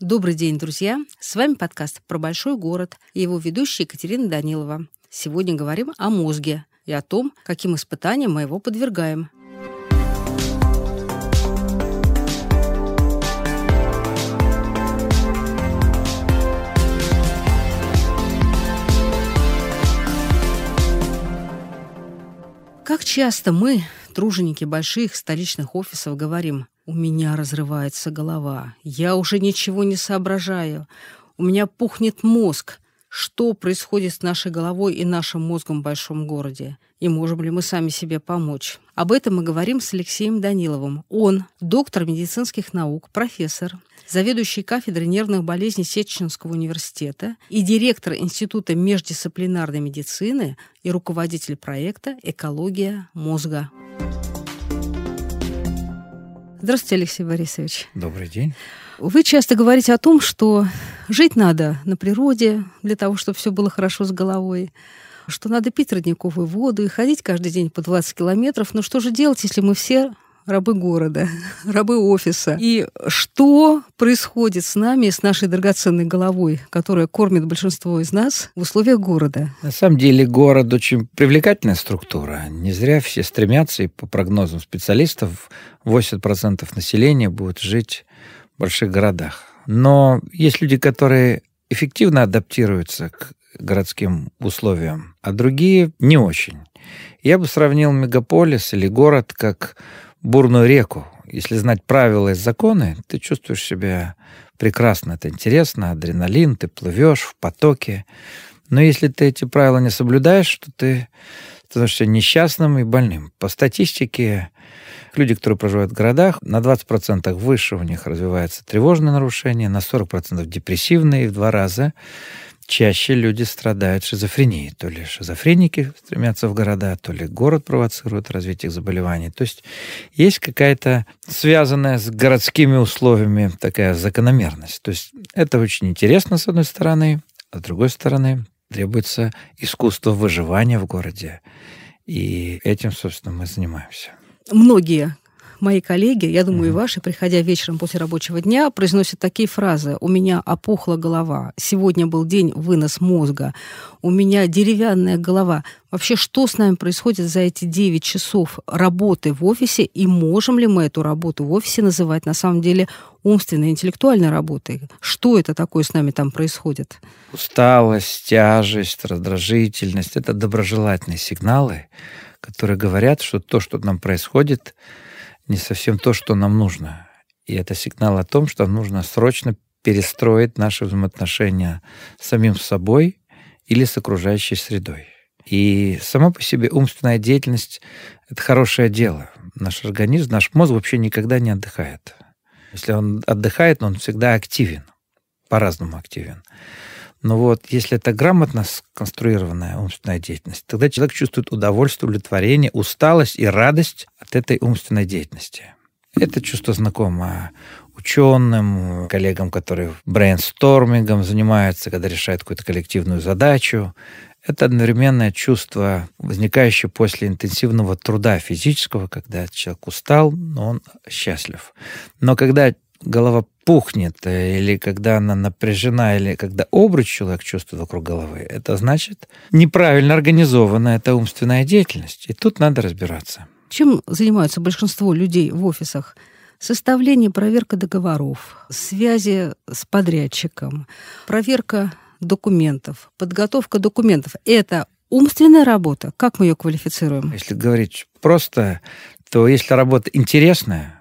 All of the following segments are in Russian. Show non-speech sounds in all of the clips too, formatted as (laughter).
Добрый день, друзья! С вами подкаст про большой город и его ведущая Екатерина Данилова. Сегодня говорим о мозге и о том, каким испытаниям мы его подвергаем. Как часто мы, труженики больших столичных офисов, говорим «У меня разрывается голова, я уже ничего не соображаю, у меня пухнет мозг», что происходит с нашей головой и нашим мозгом в большом городе, и можем ли мы сами себе помочь. Об этом мы говорим с Алексеем Даниловым. Он доктор медицинских наук, профессор, заведующий кафедрой нервных болезней Сеченского университета и директор Института междисциплинарной медицины и руководитель проекта «Экология мозга». Здравствуйте, Алексей Борисович. Добрый день. Вы часто говорите о том, что жить надо на природе для того, чтобы все было хорошо с головой, что надо пить родниковую воду и ходить каждый день по 20 километров. Но что же делать, если мы все рабы города, (laughs) рабы офиса. И что происходит с нами, с нашей драгоценной головой, которая кормит большинство из нас в условиях города? На самом деле город очень привлекательная структура. Не зря все стремятся, и по прогнозам специалистов 80% населения будут жить в больших городах. Но есть люди, которые эффективно адаптируются к городским условиям, а другие не очень. Я бы сравнил мегаполис или город как бурную реку. Если знать правила и законы, ты чувствуешь себя прекрасно, это интересно, адреналин, ты плывешь в потоке. Но если ты эти правила не соблюдаешь, то ты становишься несчастным и больным. По статистике, люди, которые проживают в городах, на 20% выше у них развивается тревожное нарушение, на 40% депрессивные в два раза чаще люди страдают шизофренией. То ли шизофреники стремятся в города, то ли город провоцирует развитие заболеваний. То есть есть какая-то связанная с городскими условиями такая закономерность. То есть это очень интересно, с одной стороны, а с другой стороны требуется искусство выживания в городе. И этим, собственно, мы занимаемся. Многие мои коллеги, я думаю, и ваши, приходя вечером после рабочего дня, произносят такие фразы. У меня опухла голова. Сегодня был день вынос мозга. У меня деревянная голова. Вообще, что с нами происходит за эти 9 часов работы в офисе? И можем ли мы эту работу в офисе называть на самом деле умственной, интеллектуальной работой? Что это такое с нами там происходит? Усталость, тяжесть, раздражительность – это доброжелательные сигналы, которые говорят, что то, что нам происходит, не совсем то, что нам нужно. И это сигнал о том, что нужно срочно перестроить наши взаимоотношения с самим собой или с окружающей средой. И сама по себе умственная деятельность — это хорошее дело. Наш организм, наш мозг вообще никогда не отдыхает. Если он отдыхает, он всегда активен, по-разному активен. Но вот если это грамотно сконструированная умственная деятельность, тогда человек чувствует удовольствие, удовлетворение, усталость и радость от этой умственной деятельности. Это чувство знакомо ученым, коллегам, которые брейнстормингом занимаются, когда решают какую-то коллективную задачу. Это одновременное чувство, возникающее после интенсивного труда физического, когда человек устал, но он счастлив. Но когда голова пухнет, э, или когда она напряжена, или когда обруч человек чувствует вокруг головы, это значит неправильно организована эта умственная деятельность. И тут надо разбираться. Чем занимаются большинство людей в офисах? Составление, проверка договоров, связи с подрядчиком, проверка документов, подготовка документов. Это умственная работа. Как мы ее квалифицируем? Если говорить просто, то если работа интересная,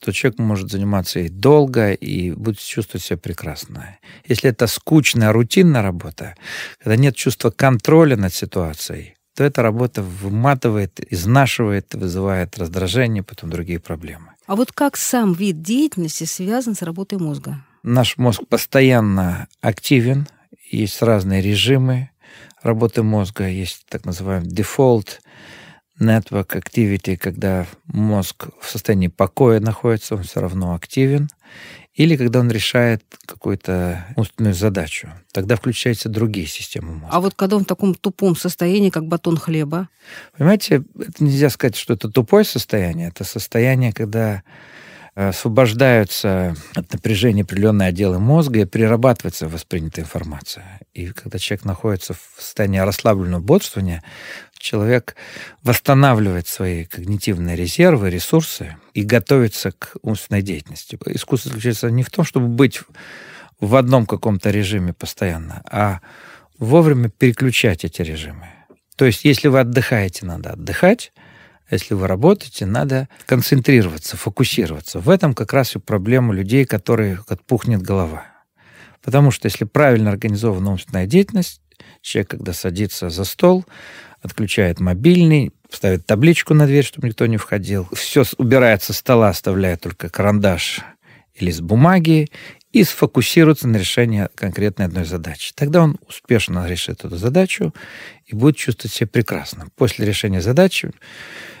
то человек может заниматься и долго, и будет чувствовать себя прекрасно. Если это скучная, рутинная работа, когда нет чувства контроля над ситуацией, то эта работа выматывает, изнашивает, вызывает раздражение, потом другие проблемы. А вот как сам вид деятельности связан с работой мозга? Наш мозг постоянно активен, есть разные режимы работы мозга, есть так называемый дефолт, network activity, когда мозг в состоянии покоя находится, он все равно активен, или когда он решает какую-то умственную задачу. Тогда включаются другие системы мозга. А вот когда он в таком тупом состоянии, как батон хлеба? Понимаете, это нельзя сказать, что это тупое состояние. Это состояние, когда освобождаются от напряжения определенные отделы мозга и перерабатывается воспринятая информация. И когда человек находится в состоянии расслабленного бодрствования, человек восстанавливает свои когнитивные резервы, ресурсы и готовится к умственной деятельности. Искусство заключается не в том, чтобы быть в одном каком-то режиме постоянно, а вовремя переключать эти режимы. То есть, если вы отдыхаете, надо отдыхать, а если вы работаете, надо концентрироваться, фокусироваться. В этом как раз и проблема людей, которые отпухнет голова. Потому что если правильно организована умственная деятельность, человек, когда садится за стол, отключает мобильный, ставит табличку на дверь, чтобы никто не входил, все убирает со стола, оставляет только карандаш или лист бумаги и сфокусируется на решении конкретной одной задачи. Тогда он успешно решит эту задачу и будет чувствовать себя прекрасно. После решения задачи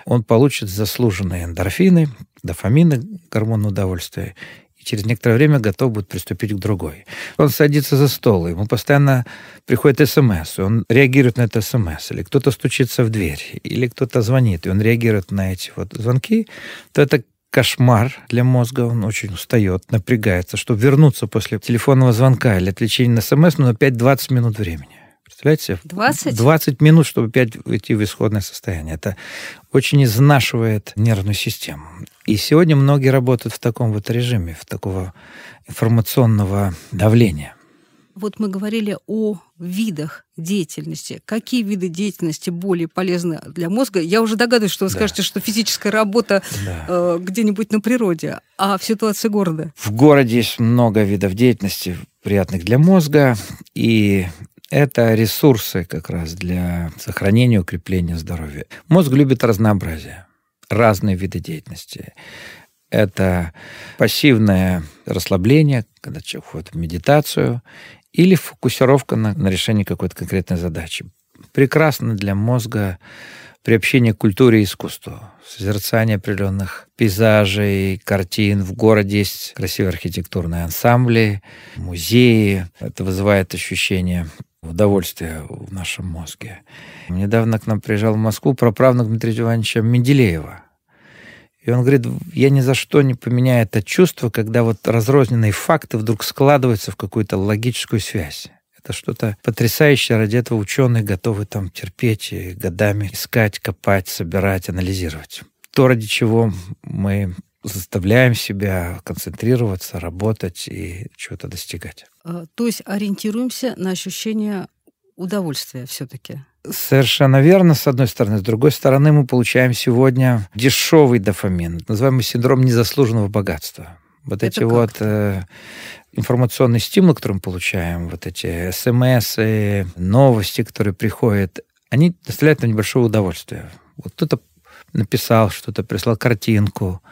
он получит заслуженные эндорфины, дофамины, гормон удовольствия, и через некоторое время готов будет приступить к другой. Он садится за стол, ему постоянно приходит смс, он реагирует на это смс, или кто-то стучится в дверь, или кто-то звонит, и он реагирует на эти вот звонки, то это кошмар для мозга, он очень устает, напрягается, чтобы вернуться после телефонного звонка или отвлечения на смс, но опять 20 минут времени. Представляете себе? 20? 20 минут, чтобы опять войти в исходное состояние. Это очень изнашивает нервную систему. И сегодня многие работают в таком вот режиме, в такого информационного давления. Вот мы говорили о видах деятельности. Какие виды деятельности более полезны для мозга? Я уже догадываюсь, что вы да. скажете, что физическая работа да. э, где-нибудь на природе, а в ситуации города? В городе есть много видов деятельности, приятных для мозга, и это ресурсы как раз для сохранения и укрепления здоровья. Мозг любит разнообразие, разные виды деятельности. Это пассивное расслабление, когда человек входит в медитацию, или фокусировка на, на решении какой-то конкретной задачи. Прекрасно для мозга приобщение к культуре и искусству, созерцание определенных пейзажей, картин. В городе есть красивые архитектурные ансамбли, музеи. Это вызывает ощущение удовольствия в нашем мозге. Недавно к нам приезжал в Москву проправнук Дмитрия Ивановича Менделеева. И он говорит, я ни за что не поменяю это чувство, когда вот разрозненные факты вдруг складываются в какую-то логическую связь. Это что-то потрясающее, ради этого ученые готовы там терпеть и годами искать, копать, собирать, анализировать. То, ради чего мы заставляем себя концентрироваться, работать и чего-то достигать. А, то есть ориентируемся на ощущение удовольствия все-таки. Совершенно верно, с одной стороны. С другой стороны, мы получаем сегодня дешевый дофамин, называемый синдром незаслуженного богатства. Вот Это эти как? вот э, информационные стимулы, которые мы получаем, вот эти смс, новости, которые приходят, они доставляют нам небольшое удовольствие. Вот кто-то написал что-то, прислал картинку,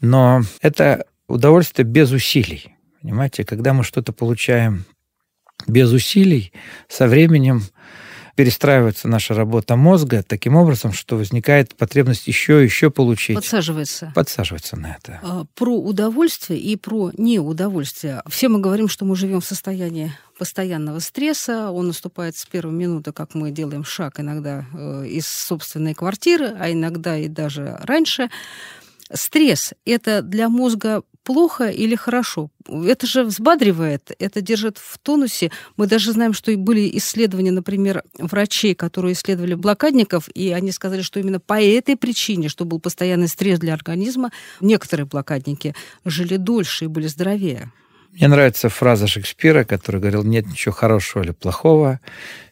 но это удовольствие без усилий. Понимаете, когда мы что-то получаем без усилий, со временем перестраивается наша работа мозга таким образом, что возникает потребность еще и еще получить. Подсаживается. Подсаживается на это. А, про удовольствие и про неудовольствие. Все мы говорим, что мы живем в состоянии постоянного стресса. Он наступает с первой минуты, как мы делаем шаг иногда э, из собственной квартиры, а иногда и даже раньше. Стресс – это для мозга плохо или хорошо? Это же взбадривает, это держит в тонусе. Мы даже знаем, что были исследования, например, врачей, которые исследовали блокадников, и они сказали, что именно по этой причине, что был постоянный стресс для организма, некоторые блокадники жили дольше и были здоровее. Мне нравится фраза Шекспира, который говорил, нет ничего хорошего или плохого,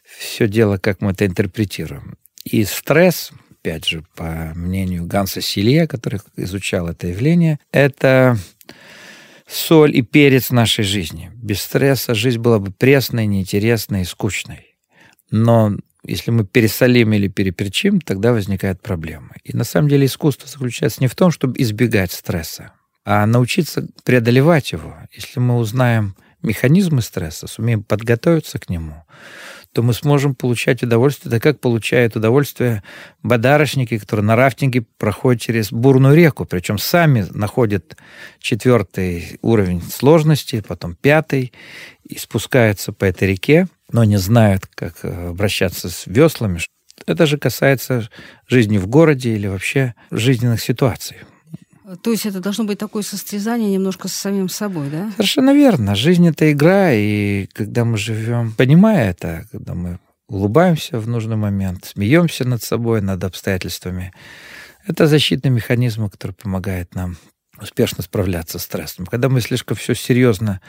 все дело, как мы это интерпретируем. И стресс, опять же, по мнению Ганса Силье, который изучал это явление, это соль и перец нашей жизни. Без стресса жизнь была бы пресной, неинтересной и скучной. Но если мы пересолим или переперчим, тогда возникают проблемы. И на самом деле искусство заключается не в том, чтобы избегать стресса, а научиться преодолевать его. Если мы узнаем механизмы стресса, сумеем подготовиться к нему, то мы сможем получать удовольствие, да как получают удовольствие бадарочники, которые на рафтинге проходят через бурную реку, причем сами находят четвертый уровень сложности, потом пятый, и спускаются по этой реке, но не знают, как э, обращаться с веслами. Это же касается жизни в городе или вообще жизненных ситуаций. То есть это должно быть такое состязание немножко с самим собой, да? Совершенно верно. Жизнь — это игра, и когда мы живем, понимая это, когда мы улыбаемся в нужный момент, смеемся над собой, над обстоятельствами, это защитный механизм, который помогает нам успешно справляться с стрессом. Когда мы слишком все серьезно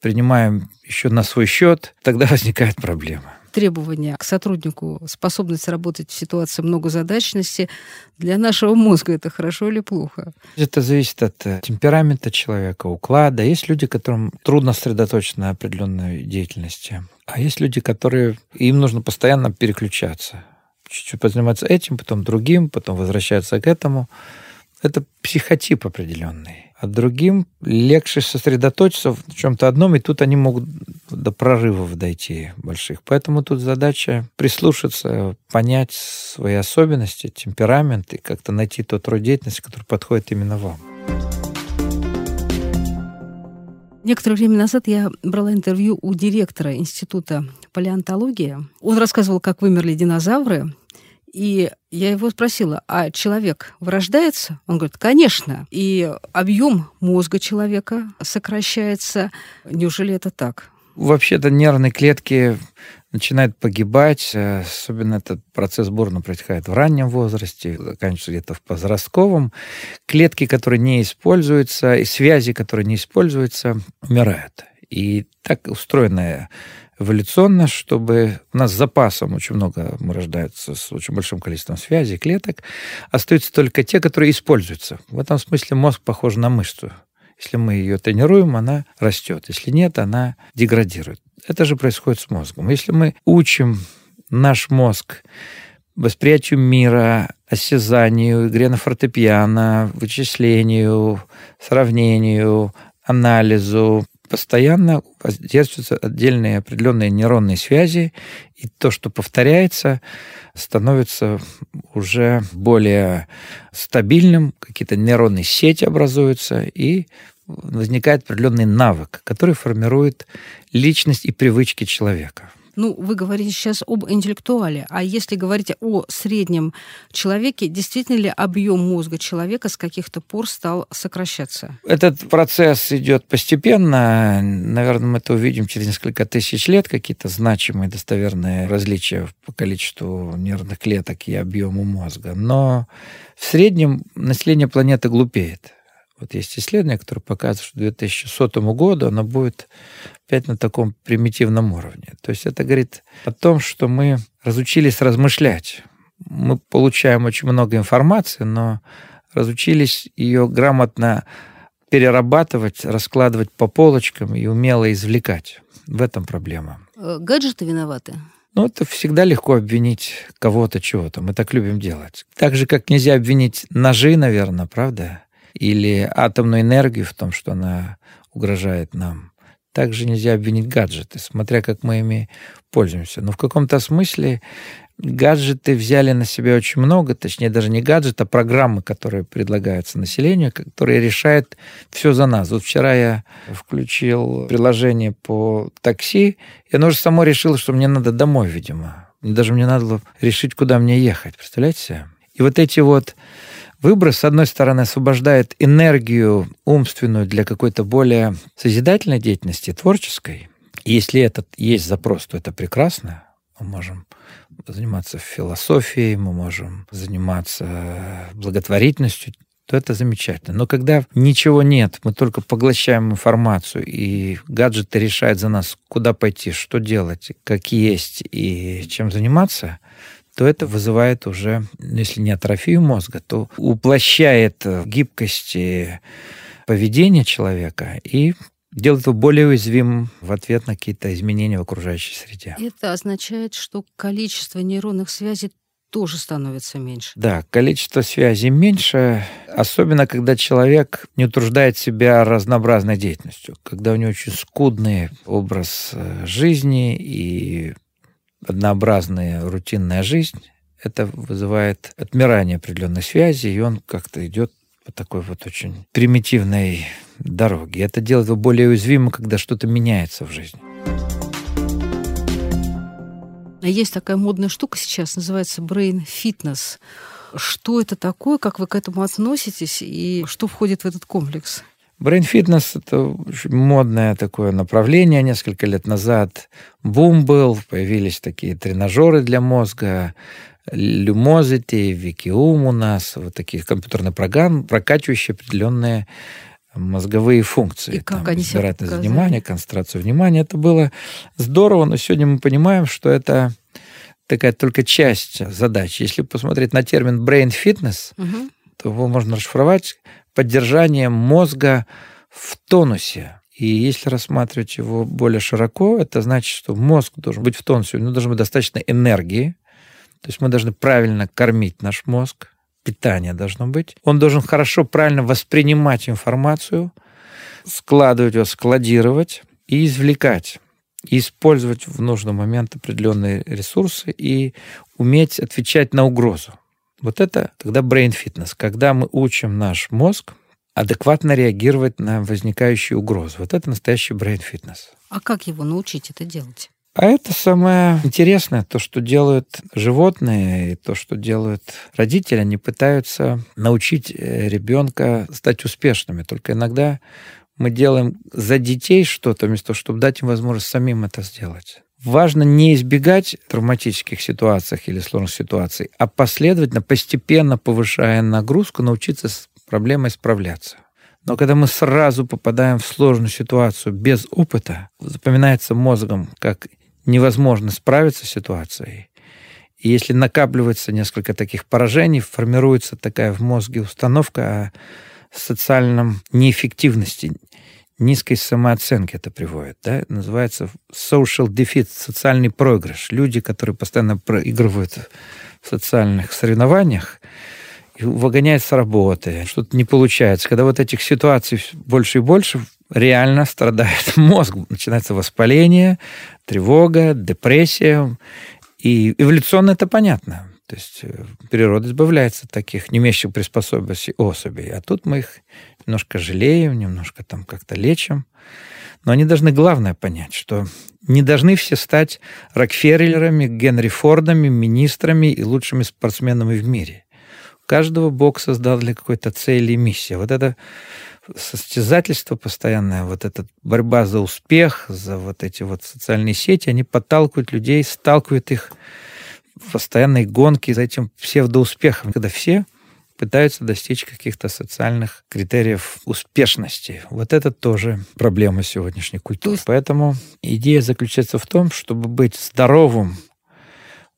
принимаем еще на свой счет, тогда (laughs) возникает проблема требования к сотруднику, способность работать в ситуации многозадачности, для нашего мозга это хорошо или плохо? Это зависит от э, темперамента человека, уклада. Есть люди, которым трудно сосредоточиться на определенной деятельности. А есть люди, которые им нужно постоянно переключаться. Чуть-чуть позаниматься этим, потом другим, потом возвращаться к этому. Это психотип определенный а другим легче сосредоточиться в чем-то одном, и тут они могут до прорывов дойти больших. Поэтому тут задача прислушаться, понять свои особенности, темперамент и как-то найти тот род деятельности, который подходит именно вам. Некоторое время назад я брала интервью у директора Института палеонтологии. Он рассказывал, как вымерли динозавры, и я его спросила, а человек вырождается? Он говорит, конечно. И объем мозга человека сокращается. Неужели это так? Вообще-то нервные клетки начинают погибать, особенно этот процесс бурно происходит в раннем возрасте, заканчивается где-то в подростковом. Клетки, которые не используются, и связи, которые не используются, умирают. И так устроенная эволюционно, чтобы у нас с запасом очень много, мы рождаются с очень большим количеством связей, клеток, остаются только те, которые используются. В этом смысле мозг похож на мышцу. Если мы ее тренируем, она растет. Если нет, она деградирует. Это же происходит с мозгом. Если мы учим наш мозг восприятию мира, осязанию, игре на фортепиано, вычислению, сравнению, анализу, постоянно воздействуются отдельные определенные нейронные связи, и то, что повторяется, становится уже более стабильным, какие-то нейронные сети образуются, и возникает определенный навык, который формирует личность и привычки человека. Ну, вы говорите сейчас об интеллектуале, а если говорить о среднем человеке, действительно ли объем мозга человека с каких-то пор стал сокращаться? Этот процесс идет постепенно. Наверное, мы это увидим через несколько тысяч лет, какие-то значимые достоверные различия по количеству нервных клеток и объему мозга. Но в среднем население планеты глупеет. Вот есть исследование, которое показывает, что к 2100 году оно будет опять на таком примитивном уровне. То есть это говорит о том, что мы разучились размышлять. Мы получаем очень много информации, но разучились ее грамотно перерабатывать, раскладывать по полочкам и умело извлекать. В этом проблема. Э, гаджеты виноваты? Ну, это всегда легко обвинить кого-то чего-то. Мы так любим делать. Так же, как нельзя обвинить ножи, наверное, правда? Или атомную энергию в том, что она угрожает нам. Также нельзя обвинить гаджеты, смотря как мы ими пользуемся. Но в каком-то смысле гаджеты взяли на себя очень много, точнее даже не гаджеты, а программы, которые предлагаются населению, которые решают все за нас. Вот вчера я включил приложение по такси, и оно же само решило, что мне надо домой, видимо. Даже мне надо было решить, куда мне ехать. Представляете? И вот эти вот Выброс, с одной стороны, освобождает энергию умственную для какой-то более созидательной деятельности, творческой. И если этот есть запрос, то это прекрасно. Мы можем заниматься философией, мы можем заниматься благотворительностью, то это замечательно. Но когда ничего нет, мы только поглощаем информацию, и гаджеты решают за нас, куда пойти, что делать, как есть и чем заниматься, то это вызывает уже, если не атрофию мозга, то уплощает гибкости поведения человека и делает его более уязвимым в ответ на какие-то изменения в окружающей среде. Это означает, что количество нейронных связей тоже становится меньше. Да, количество связей меньше, особенно когда человек не утруждает себя разнообразной деятельностью, когда у него очень скудный образ э, жизни и однообразная рутинная жизнь, это вызывает отмирание определенной связи, и он как-то идет по такой вот очень примитивной дороге. Это делает его более уязвимым, когда что-то меняется в жизни. Есть такая модная штука сейчас, называется brain fitness. Что это такое, как вы к этому относитесь и что входит в этот комплекс? Fitness — это очень модное такое направление. Несколько лет назад бум был, появились такие тренажеры для мозга, Lumosity, Викиум у нас, вот такие компьютерные программы, прокачивающие определенные мозговые функции. И как там, они себя внимания, концентрацию внимания. Это было здорово, но сегодня мы понимаем, что это такая только часть задач. Если посмотреть на термин brain fitness, угу. то его можно расшифровать поддержание мозга в тонусе. И если рассматривать его более широко, это значит, что мозг должен быть в тонусе, у него должно быть достаточно энергии, то есть мы должны правильно кормить наш мозг, питание должно быть. Он должен хорошо, правильно воспринимать информацию, складывать ее, складировать и извлекать и использовать в нужный момент определенные ресурсы и уметь отвечать на угрозу. Вот это тогда brain fitness, когда мы учим наш мозг адекватно реагировать на возникающие угрозы. Вот это настоящий brain fitness. А как его научить это делать? А это самое интересное, то, что делают животные, и то, что делают родители, они пытаются научить э, ребенка стать успешными. Только иногда мы делаем за детей что-то, вместо того, чтобы дать им возможность самим это сделать. Важно не избегать травматических ситуаций или сложных ситуаций, а последовательно, постепенно повышая нагрузку, научиться с проблемой справляться. Но когда мы сразу попадаем в сложную ситуацию без опыта, запоминается мозгом как невозможно справиться с ситуацией. И если накапливается несколько таких поражений, формируется такая в мозге установка о социальном неэффективности, низкой самооценки это приводит. Да? Называется social defeat, социальный проигрыш. Люди, которые постоянно проигрывают в социальных соревнованиях, выгоняют с работы, что-то не получается. Когда вот этих ситуаций больше и больше, реально страдает (laughs) мозг. Начинается воспаление, тревога, депрессия. И эволюционно это понятно. То есть э, природа избавляется от таких не имеющих приспособленностей особей. А тут мы их немножко жалеем, немножко там как-то лечим. Но они должны главное понять, что не должны все стать Рокфеллерами, Генри Фордами, министрами и лучшими спортсменами в мире. Каждого Бог создал для какой-то цели и миссии. Вот это состязательство постоянное, вот эта борьба за успех, за вот эти вот социальные сети, они подталкивают людей, сталкивают их в постоянной гонке за этим псевдоуспехом, когда все пытаются достичь каких-то социальных критериев успешности. Вот это тоже проблема сегодняшней культуры. Поэтому идея заключается в том, чтобы быть здоровым,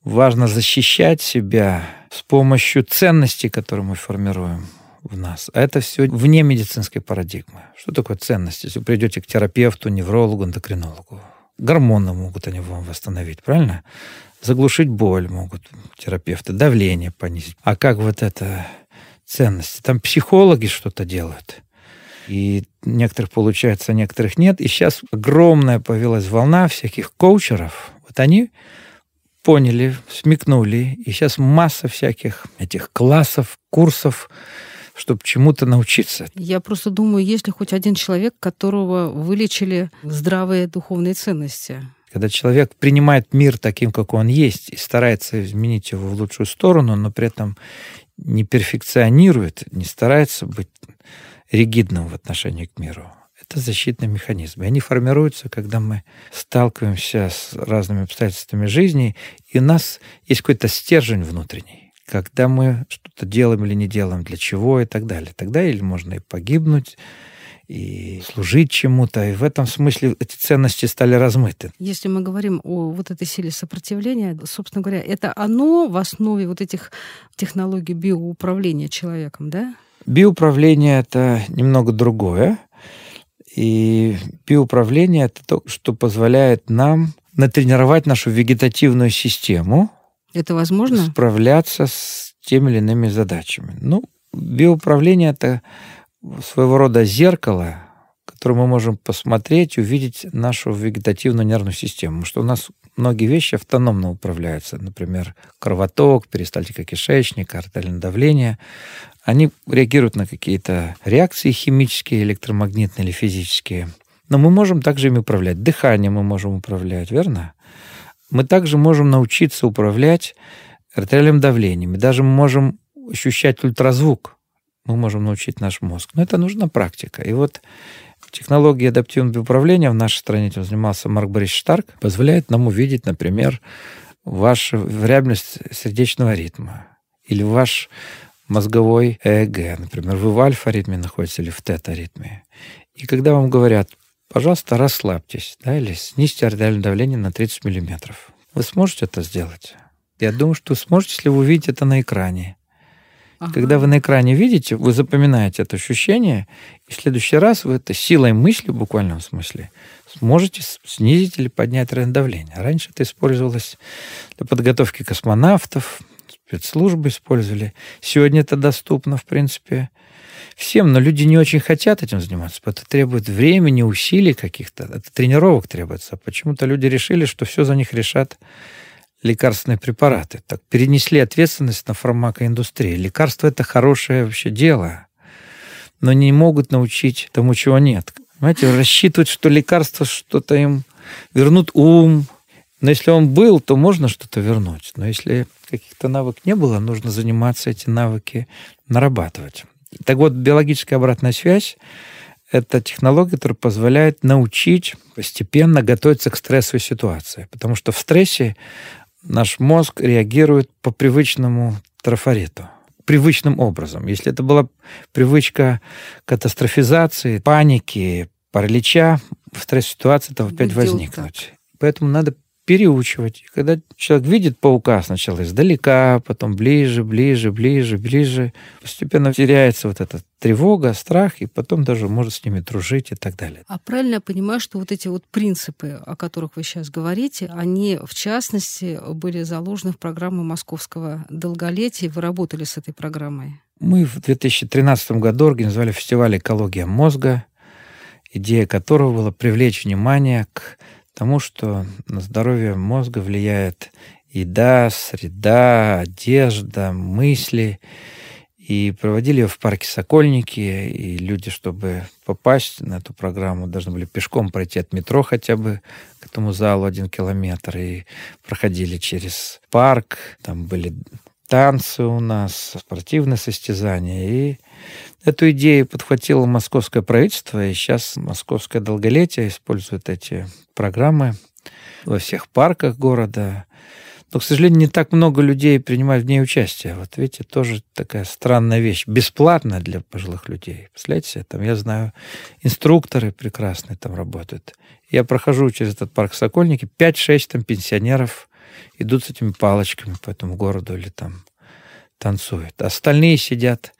важно защищать себя с помощью ценностей, которые мы формируем в нас. А это все вне медицинской парадигмы. Что такое ценность? Если вы придете к терапевту, неврологу, эндокринологу, гормоны могут они вам восстановить, правильно? Заглушить боль могут терапевты, давление понизить. А как вот это ценности? Там психологи что-то делают. И некоторых получается, некоторых нет. И сейчас огромная появилась волна всяких коучеров. Вот они поняли, смекнули. И сейчас масса всяких этих классов, курсов, чтобы чему-то научиться. Я просто думаю, есть ли хоть один человек, которого вылечили здравые духовные ценности? Когда человек принимает мир таким, как он есть, и старается изменить его в лучшую сторону, но при этом не перфекционирует, не старается быть ригидным в отношении к миру, это защитный механизм. И они формируются, когда мы сталкиваемся с разными обстоятельствами жизни, и у нас есть какой-то стержень внутренний когда мы что-то делаем или не делаем, для чего и так далее. Тогда или можно и погибнуть, и служить чему-то. И в этом смысле эти ценности стали размыты. Если мы говорим о вот этой силе сопротивления, собственно говоря, это оно в основе вот этих технологий биоуправления человеком, да? Биоуправление — это немного другое. И биоуправление — это то, что позволяет нам натренировать нашу вегетативную систему, это возможно? Справляться с теми или иными задачами. Ну, биоуправление — это своего рода зеркало, которое мы можем посмотреть, увидеть нашу вегетативную нервную систему. Потому что у нас многие вещи автономно управляются. Например, кровоток, перистальтика кишечника, артериальное давление. Они реагируют на какие-то реакции химические, электромагнитные или физические. Но мы можем также ими управлять. Дыхание мы можем управлять, верно? Мы также можем научиться управлять артериальным давлением. И даже мы можем ощущать ультразвук. Мы можем научить наш мозг. Но это нужна практика. И вот технологии адаптивного управления в нашей стране, этим занимался Марк Борис Штарк, позволяет нам увидеть, например, вашу вариабельность сердечного ритма или ваш мозговой ЭЭГ. Например, вы в альфа-ритме находитесь или в тета-ритме. И когда вам говорят, пожалуйста, расслабьтесь, да, или снизьте артериальное давление на 30 миллиметров, вы сможете это сделать? Я думаю, что сможете, если вы увидите это на экране. Ага. Когда вы на экране видите, вы запоминаете это ощущение, и в следующий раз вы это силой мысли, в буквальном смысле, сможете снизить или поднять давление. Раньше это использовалось для подготовки космонавтов, спецслужбы использовали. Сегодня это доступно, в принципе, всем, но люди не очень хотят этим заниматься. Это требует времени, усилий каких-то, это тренировок требуется. Почему-то люди решили, что все за них решат лекарственные препараты. Так перенесли ответственность на фармакоиндустрию. Лекарство – это хорошее вообще дело, но не могут научить тому, чего нет. Понимаете, рассчитывать, что лекарство что-то им вернут ум. Но если он был, то можно что-то вернуть. Но если каких-то навыков не было, нужно заниматься эти навыки нарабатывать. Так вот, биологическая обратная связь – это технология, которая позволяет научить постепенно готовиться к стрессовой ситуации. Потому что в стрессе наш мозг реагирует по привычному трафарету привычным образом. Если это была привычка катастрофизации, паники, паралича, в стресс-ситуации это опять Будет возникнуть. Поэтому надо переучивать. И когда человек видит паука сначала издалека, потом ближе, ближе, ближе, ближе, постепенно теряется вот эта тревога, страх, и потом даже может с ними дружить и так далее. А правильно я понимаю, что вот эти вот принципы, о которых вы сейчас говорите, они, в частности, были заложены в программу московского долголетия. Вы работали с этой программой? Мы в 2013 году организовали фестиваль «Экология мозга», идея которого была привлечь внимание к тому, что на здоровье мозга влияет еда, среда, одежда, мысли. И проводили ее в парке Сокольники, и люди, чтобы попасть на эту программу, должны были пешком пройти от метро хотя бы к этому залу один километр, и проходили через парк, там были танцы у нас, спортивные состязания, и Эту идею подхватило московское правительство, и сейчас московское долголетие использует эти программы во всех парках города. Но, к сожалению, не так много людей принимают в ней участие. Вот видите, тоже такая странная вещь. Бесплатно для пожилых людей. Представляете, там, я знаю, инструкторы прекрасные там работают. Я прохожу через этот парк Сокольники, 5-6 там пенсионеров идут с этими палочками по этому городу или там танцуют. Остальные сидят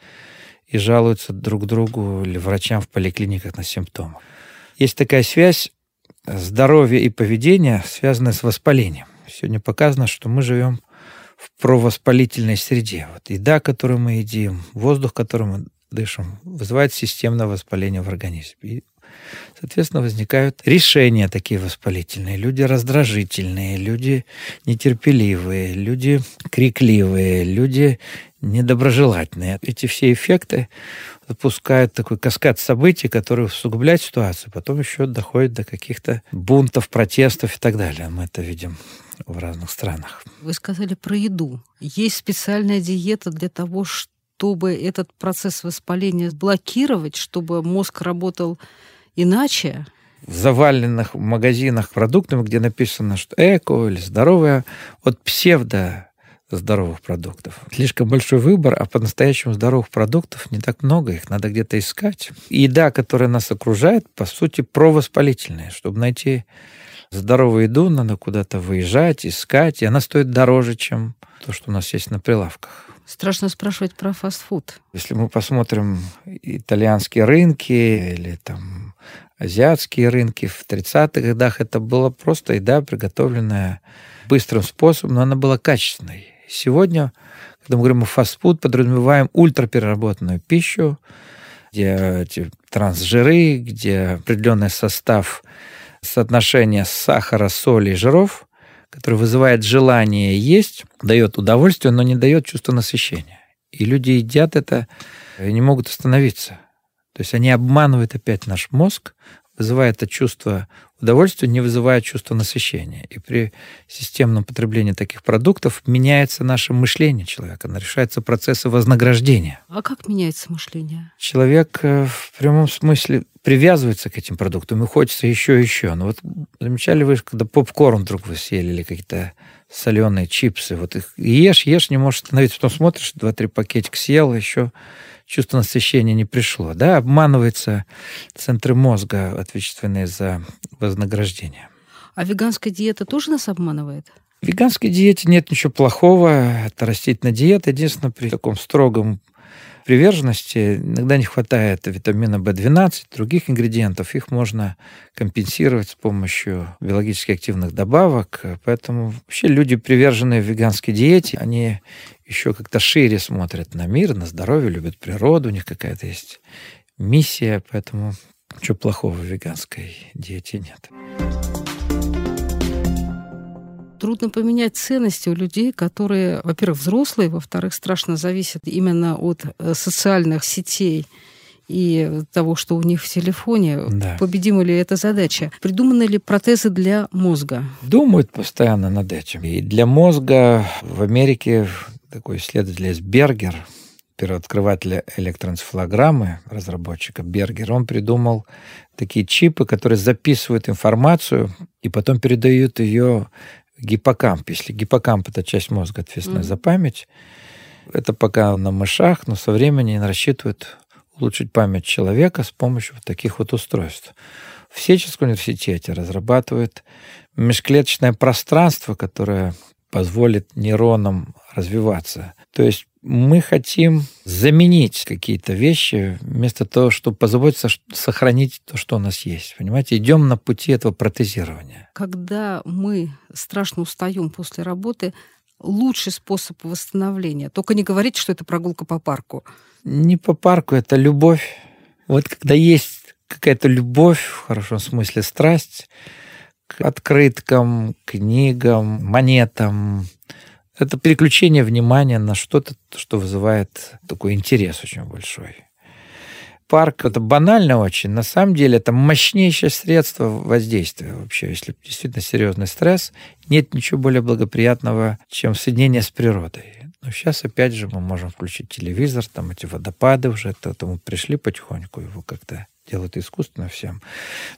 и жалуются друг другу или врачам в поликлиниках на симптомы. Есть такая связь здоровья и поведения, связанная с воспалением. Сегодня показано, что мы живем в провоспалительной среде. Вот еда, которую мы едим, воздух, которым мы дышим, вызывает системное воспаление в организме. И, соответственно, возникают решения такие воспалительные. Люди раздражительные, люди нетерпеливые, люди крикливые, люди недоброжелательные. Эти все эффекты запускают такой каскад событий, который усугубляет ситуацию, потом еще доходит до каких-то бунтов, протестов и так далее. Мы это видим в разных странах. Вы сказали про еду. Есть специальная диета для того, чтобы этот процесс воспаления блокировать, чтобы мозг работал иначе? в заваленных магазинах продуктами, где написано, что эко или здоровое, вот псевдо здоровых продуктов. Слишком большой выбор, а по-настоящему здоровых продуктов не так много, их надо где-то искать. еда, которая нас окружает, по сути, провоспалительная. Чтобы найти здоровую еду, надо куда-то выезжать, искать, и она стоит дороже, чем то, что у нас есть на прилавках. Страшно спрашивать про фастфуд. Если мы посмотрим итальянские рынки или там азиатские рынки в 30-х годах, это было просто еда, приготовленная быстрым способом, но она была качественной. Сегодня, когда мы говорим о фастфуд, подразумеваем ультрапереработанную пищу, где эти трансжиры, где определенный состав соотношения сахара, соли и жиров, который вызывает желание есть, дает удовольствие, но не дает чувство насыщения. И люди едят это и не могут остановиться. То есть они обманывают опять наш мозг, вызывает это чувство удовольствия, не вызывает чувство насыщения. И при системном потреблении таких продуктов меняется наше мышление человека, нарушаются процессы вознаграждения. А как меняется мышление? Человек э, в прямом смысле привязывается к этим продуктам, и хочется еще и еще. Но вот замечали вы, когда попкорн вдруг вы съели или какие-то соленые чипсы, вот их ешь, ешь, не можешь остановиться, потом смотришь, два-три пакетика съел, еще чувство насыщения не пришло. Да, обманываются центры мозга, ответственные за вознаграждение. А веганская диета тоже нас обманывает? В веганской диете нет ничего плохого. Это растительная диета. Единственное, при таком строгом приверженности иногда не хватает витамина В12, других ингредиентов. Их можно компенсировать с помощью биологически активных добавок. Поэтому вообще люди, приверженные веганской диете, они еще как-то шире смотрят на мир, на здоровье, любят природу, у них какая-то есть миссия, поэтому ничего плохого в веганской диете нет. Трудно поменять ценности у людей, которые, во-первых, взрослые, во-вторых, страшно зависят именно от э, социальных сетей и того, что у них в телефоне. Да. Победима ли эта задача? Придуманы ли протезы для мозга? Думают постоянно над этим. И для мозга в Америке такой исследователь есть Бергер, первооткрывателя электроэнцефалограммы, разработчика Бергер, он придумал такие чипы, которые записывают информацию и потом передают ее в гиппокамп. Если гиппокамп — это часть мозга, ответственная mm-hmm. за память, это пока на мышах, но со временем рассчитывают улучшить память человека с помощью вот таких вот устройств. В Сеченском университете разрабатывают межклеточное пространство, которое позволит нейронам развиваться. То есть мы хотим заменить какие-то вещи вместо того, чтобы позаботиться сохранить то, что у нас есть. Понимаете, идем на пути этого протезирования. Когда мы страшно устаем после работы, лучший способ восстановления. Только не говорите, что это прогулка по парку. Не по парку, это любовь. Вот когда есть какая-то любовь, в хорошем смысле страсть, к открыткам, книгам, монетам. Это переключение внимания на что-то, что вызывает такой интерес очень большой. Парк это банально очень. На самом деле это мощнейшее средство воздействия вообще. Если действительно серьезный стресс, нет ничего более благоприятного, чем соединение с природой. Но сейчас, опять же, мы можем включить телевизор, там эти водопады уже, это, это мы пришли потихоньку его как-то делают искусственно всем.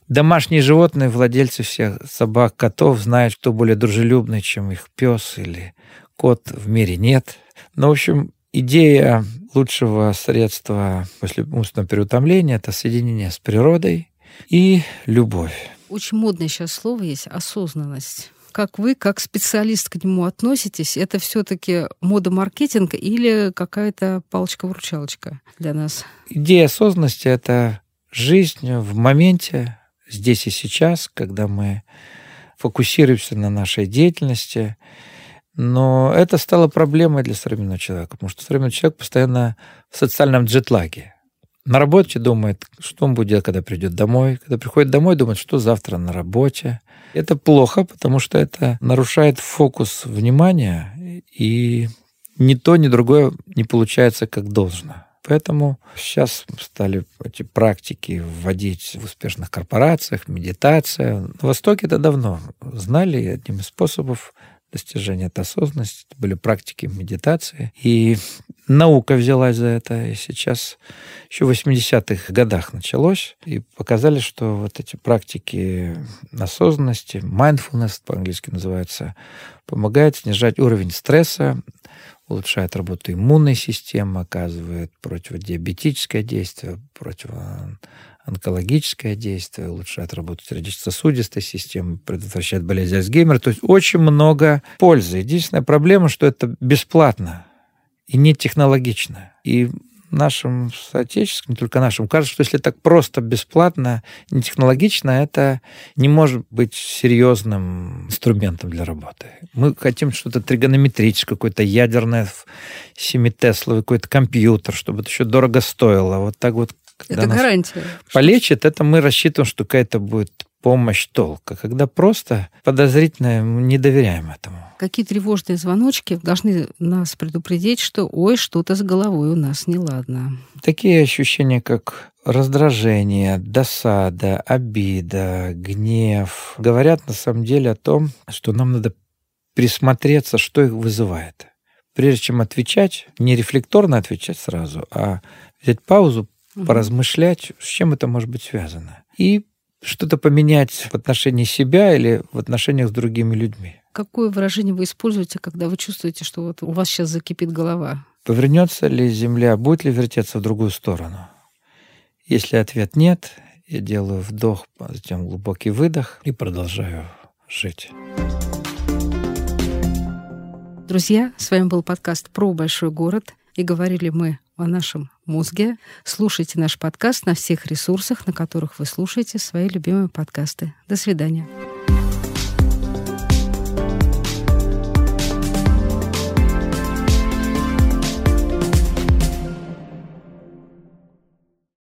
Домашние животные, владельцы всех собак, котов, знают, что более дружелюбный, чем их пес или кот в мире нет. Но, в общем, идея лучшего средства после умственного переутомления – это соединение с природой и любовь. Очень модное сейчас слово есть – осознанность как вы, как специалист к нему относитесь? Это все-таки мода маркетинга или какая-то палочка-вручалочка для нас? Идея осознанности — это жизнь в моменте, здесь и сейчас, когда мы фокусируемся на нашей деятельности. Но это стало проблемой для современного человека, потому что современный человек постоянно в социальном джетлаге. На работе думает, что он будет делать, когда придет домой. Когда приходит домой, думает, что завтра на работе. Это плохо, потому что это нарушает фокус внимания, и ни то, ни другое не получается как должно. Поэтому сейчас стали эти практики вводить в успешных корпорациях, медитация. На Востоке это давно знали, одним из способов достижения этой осознанности были практики медитации. И наука взялась за это. И сейчас еще в 80-х годах началось. И показали, что вот эти практики осознанности, mindfulness по-английски называется, помогают снижать уровень стресса, улучшает работу иммунной системы, оказывает противодиабетическое действие, противоонкологическое действие, улучшает работу сердечно-сосудистой системы, предотвращает болезнь Альцгеймера. То есть очень много пользы. Единственная проблема, что это бесплатно и не технологично. И нашим соотечественникам, не только нашим, кажется, что если так просто, бесплатно, не технологично, это не может быть серьезным инструментом для работы. Мы хотим что-то тригонометрическое, какое-то ядерное 7-тесловый какой-то компьютер, чтобы это еще дорого стоило. Вот так вот это гарантия. Полечит, это мы рассчитываем, что какая-то будет помощь толка. Когда просто подозрительно не доверяем этому. Какие тревожные звоночки должны нас предупредить, что ой, что-то с головой у нас неладно. Такие ощущения, как раздражение, досада, обида, гнев говорят на самом деле о том, что нам надо присмотреться, что их вызывает. Прежде чем отвечать, не рефлекторно отвечать сразу, а взять паузу, угу. поразмышлять, с чем это может быть связано. И что-то поменять в отношении себя или в отношениях с другими людьми. Какое выражение вы используете, когда вы чувствуете, что вот у вас сейчас закипит голова? Повернется ли Земля, будет ли вертеться в другую сторону? Если ответ нет, я делаю вдох, затем глубокий выдох и продолжаю жить. Друзья, с вами был подкаст про большой город. И говорили мы о нашем мозге. Слушайте наш подкаст на всех ресурсах, на которых вы слушаете свои любимые подкасты. До свидания.